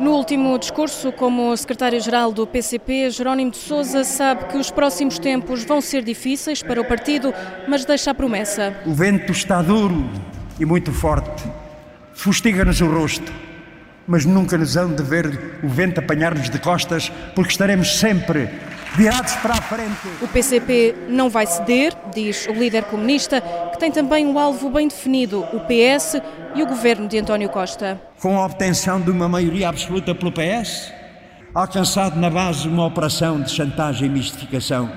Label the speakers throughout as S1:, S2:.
S1: No último discurso, como secretário-geral do PCP, Jerónimo de Sousa sabe que os próximos tempos vão ser difíceis para o partido, mas deixa a promessa.
S2: O vento está duro e muito forte. Fustiga-nos o rosto, mas nunca nos hão de ver o vento apanhar-nos de costas, porque estaremos sempre virados para a frente.
S1: O PCP não vai ceder, diz o líder comunista, que tem também um alvo bem definido, o PS e o governo de António Costa.
S2: Com a obtenção de uma maioria absoluta pelo PS, alcançado na base uma operação de chantagem e mistificação.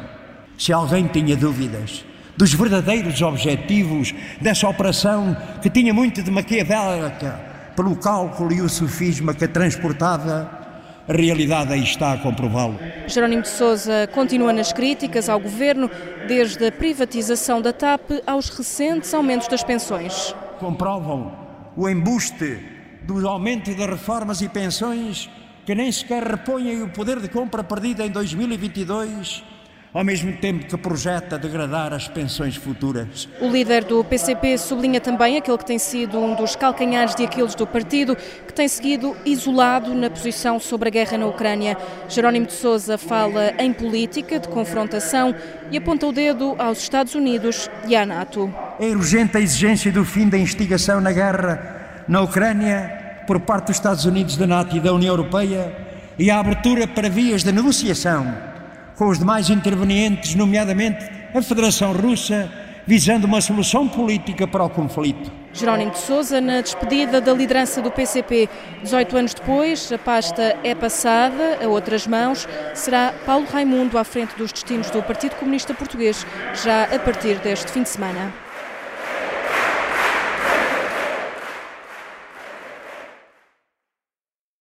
S2: Se alguém tinha dúvidas dos verdadeiros objetivos dessa operação que tinha muito de maquiavélica pelo cálculo e o sofisma que a transportava, a realidade aí está a comprová-lo.
S1: Jerónimo de Sousa continua nas críticas ao governo, desde a privatização da TAP aos recentes aumentos das pensões.
S2: Comprovam o embuste do aumento das reformas e pensões que nem sequer repõem o poder de compra perdido em 2022 ao mesmo tempo que projeta degradar as pensões futuras.
S1: O líder do PCP sublinha também aquele que tem sido um dos calcanhares de Aquiles do partido, que tem seguido isolado na posição sobre a guerra na Ucrânia. Jerónimo de Sousa fala em política de confrontação e aponta o dedo aos Estados Unidos e à NATO.
S2: É urgente a exigência do fim da instigação na guerra na Ucrânia por parte dos Estados Unidos, da NATO e da União Europeia e a abertura para vias de negociação com os demais intervenientes, nomeadamente a Federação Russa, visando uma solução política para o conflito.
S1: Jerónimo de Sousa, na despedida da liderança do PCP, 18 anos depois, a pasta é passada a outras mãos. Será Paulo Raimundo à frente dos destinos do Partido Comunista Português, já a partir deste fim de semana.